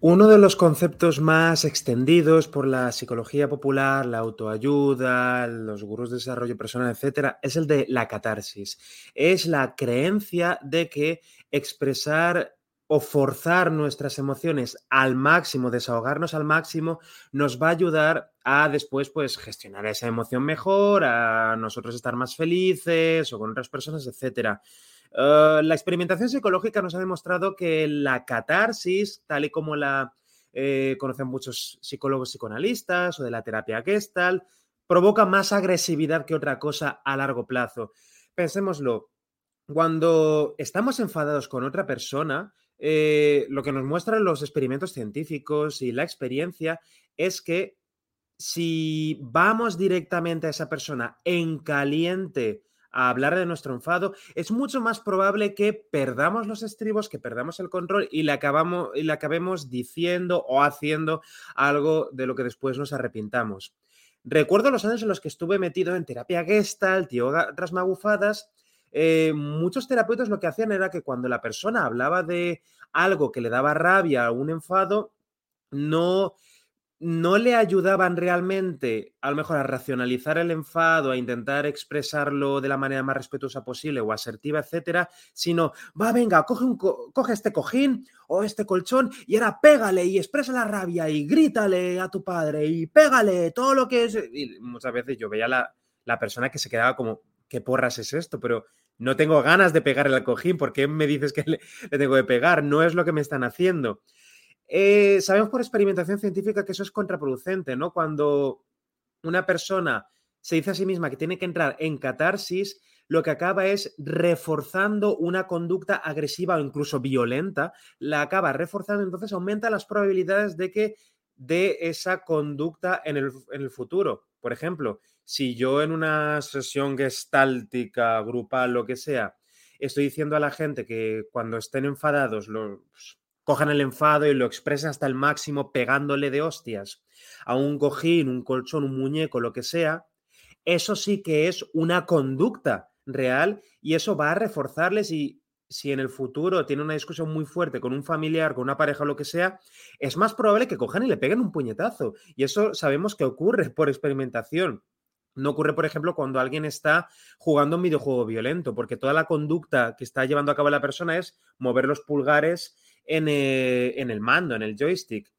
Uno de los conceptos más extendidos por la psicología popular, la autoayuda, los gurús de desarrollo personal, etcétera, es el de la catarsis. Es la creencia de que expresar o forzar nuestras emociones al máximo, desahogarnos al máximo, nos va a ayudar a después pues gestionar esa emoción mejor, a nosotros estar más felices o con otras personas, etcétera. Eh, la experimentación psicológica nos ha demostrado que la catarsis, tal y como la eh, conocen muchos psicólogos psicoanalistas o de la terapia Gestalt, provoca más agresividad que otra cosa a largo plazo. Pensémoslo, cuando estamos enfadados con otra persona, eh, lo que nos muestran los experimentos científicos y la experiencia es que si vamos directamente a esa persona en caliente a hablar de nuestro enfado, es mucho más probable que perdamos los estribos, que perdamos el control y le, acabamos, y le acabemos diciendo o haciendo algo de lo que después nos arrepintamos. Recuerdo los años en los que estuve metido en terapia gestalt y otras magufadas. Eh, muchos terapeutas lo que hacían era que cuando la persona hablaba de algo que le daba rabia o un enfado, no no le ayudaban realmente a lo mejor a racionalizar el enfado, a intentar expresarlo de la manera más respetuosa posible o asertiva, etcétera, sino, va, venga, coge, un coge este cojín o este colchón y ahora pégale y expresa la rabia y grítale a tu padre y pégale todo lo que es. Y muchas veces yo veía la, la persona que se quedaba como, ¿qué porras es esto? Pero no tengo ganas de pegarle al cojín, ¿por qué me dices que le tengo que pegar? No es lo que me están haciendo. Eh, sabemos por experimentación científica que eso es contraproducente, ¿no? Cuando una persona se dice a sí misma que tiene que entrar en catarsis, lo que acaba es reforzando una conducta agresiva o incluso violenta, la acaba reforzando, entonces aumenta las probabilidades de que de esa conducta en el, en el futuro. Por ejemplo, si yo en una sesión gestáltica, grupal, lo que sea, estoy diciendo a la gente que cuando estén enfadados los cojan el enfado y lo expresen hasta el máximo pegándole de hostias a un cojín, un colchón, un muñeco, lo que sea, eso sí que es una conducta real y eso va a reforzarles y si en el futuro tiene una discusión muy fuerte con un familiar, con una pareja o lo que sea, es más probable que cojan y le peguen un puñetazo. Y eso sabemos que ocurre por experimentación. No ocurre, por ejemplo, cuando alguien está jugando un videojuego violento, porque toda la conducta que está llevando a cabo la persona es mover los pulgares eh, en, el mando, en el joystick.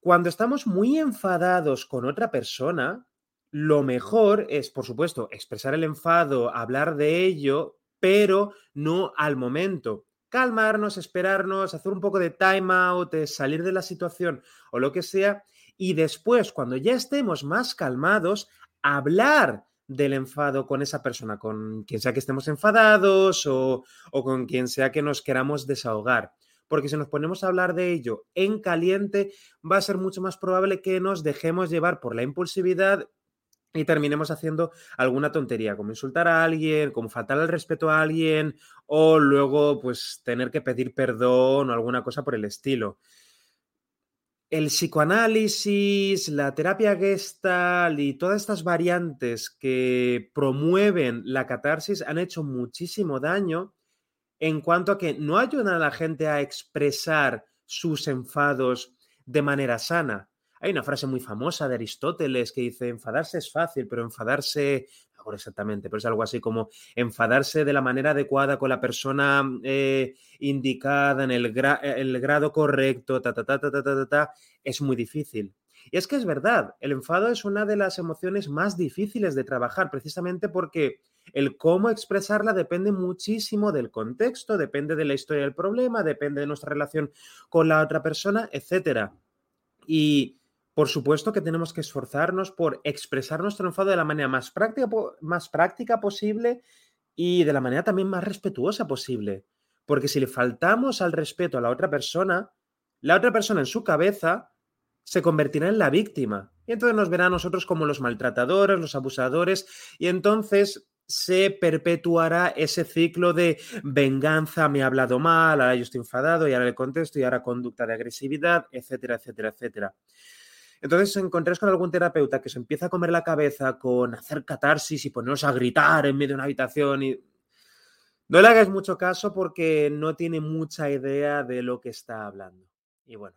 Cuando estamos muy enfadados con otra persona, lo mejor es, por supuesto, expresar el enfado, hablar de ello, pero no al momento. Calmarnos, esperarnos, hacer un poco de time out, salir de la situación o lo que sea. Y después, cuando ya estemos más calmados, hablar del enfado con esa persona, con quien sea que estemos enfadados o con quien sea que nos queramos desahogar porque si nos ponemos a hablar de ello en caliente, va a ser mucho más probable que nos dejemos llevar por la impulsividad y terminemos haciendo alguna tontería, como insultar a alguien, como faltar el respeto a alguien, o luego pues tener que pedir perdón o alguna cosa por el estilo. El psicoanálisis, la terapia gestal y todas estas variantes que promueven la catarsis han hecho muchísimo daño en cuanto a que no ayudan a la gente a expresar sus enfados de manera sana. Hay una frase muy famosa de Aristóteles que dice, enfadarse es fácil, pero enfadarse, no exactamente, pero es algo así como enfadarse de la manera adecuada con la persona eh, indicada en el, el, grado correcto, ta, ta, ta, ta, ta, ta, ta, es muy difícil. Y es que es verdad, el enfado es una de las emociones más difíciles de trabajar, precisamente porque el cómo expresarla depende muchísimo del contexto, depende de la historia del problema, depende de nuestra relación con la otra persona, etc. Y por supuesto que tenemos que esforzarnos por expresar nuestro enfado de la manera más práctica, más práctica posible y de la manera también más respetuosa posible. Porque si le faltamos al respeto a la otra persona, la otra persona en su cabeza se convertirá en la víctima. Y entonces nos verá a nosotros como los maltratadores, los abusadores, y entonces se perpetuará ese ciclo de venganza, me ha hablado mal, ahora yo estoy enfadado y ahora le contesto y ahora conducta de agresividad, etcétera, etcétera, etcétera. Entonces, si encontréis con algún terapeuta que se empieza a comer la cabeza con hacer catarsis y ponernos a gritar en medio de una habitación y... No le hagáis mucho caso porque no tiene mucha idea de lo que está hablando. Y bueno,